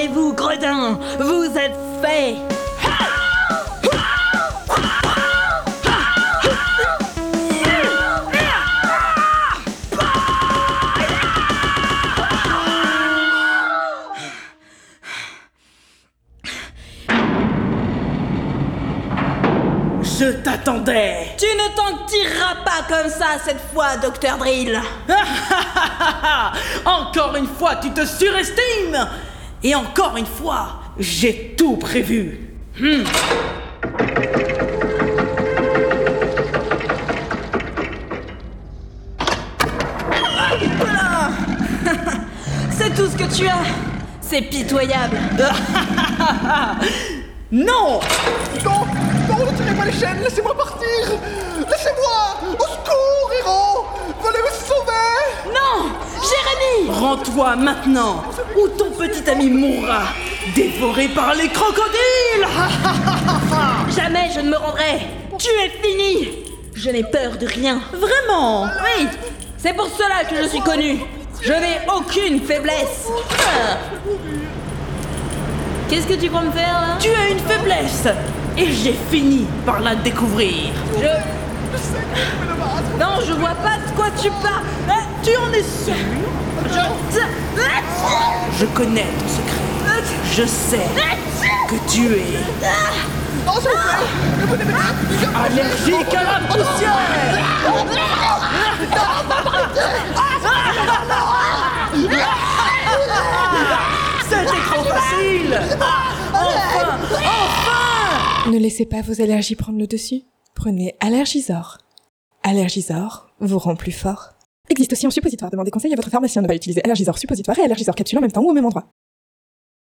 Regardez-vous, gredin. Vous êtes fait. Je t'attendais. Tu ne t'en tireras pas comme ça cette fois, Docteur Drill. Encore une fois, tu te surestimes Et encore une fois, j'ai tout prévu. Hmm. Voilà C'est tout ce que tu as. C'est pitoyable. Non. Non Non, ne tirez pas les chaînes, laissez-moi partir. Laissez-moi. Au secours, héros. Venez me sauver. Non Jérémy. Rends-toi maintenant, ou ton petit ami mourra, dévoré par les crocodiles. Jamais je ne me rendrai. Tu es fini. Je n'ai peur de rien. Vraiment Oui C'est pour cela que je suis connu. Je n'ai aucune faiblesse. Qu'est-ce que tu crois me faire là? Tu as une faiblesse, et j'ai fini par la découvrir. Je... Non, je vois pas de quoi tu parles. Tu en es sûr? Je... Connais ton secret. Je sais que tu es allergique à la poussière C'était trop facile Ne laissez pas vos allergies prendre le dessus. Prenez Allergisor. Allergisor vous rend plus fort. Existe aussi en suppositoire. Demandez conseil à votre pharmacien. Ne pas utiliser Allergisor suppositoire et Allergisor capsule en même temps ou au même endroit.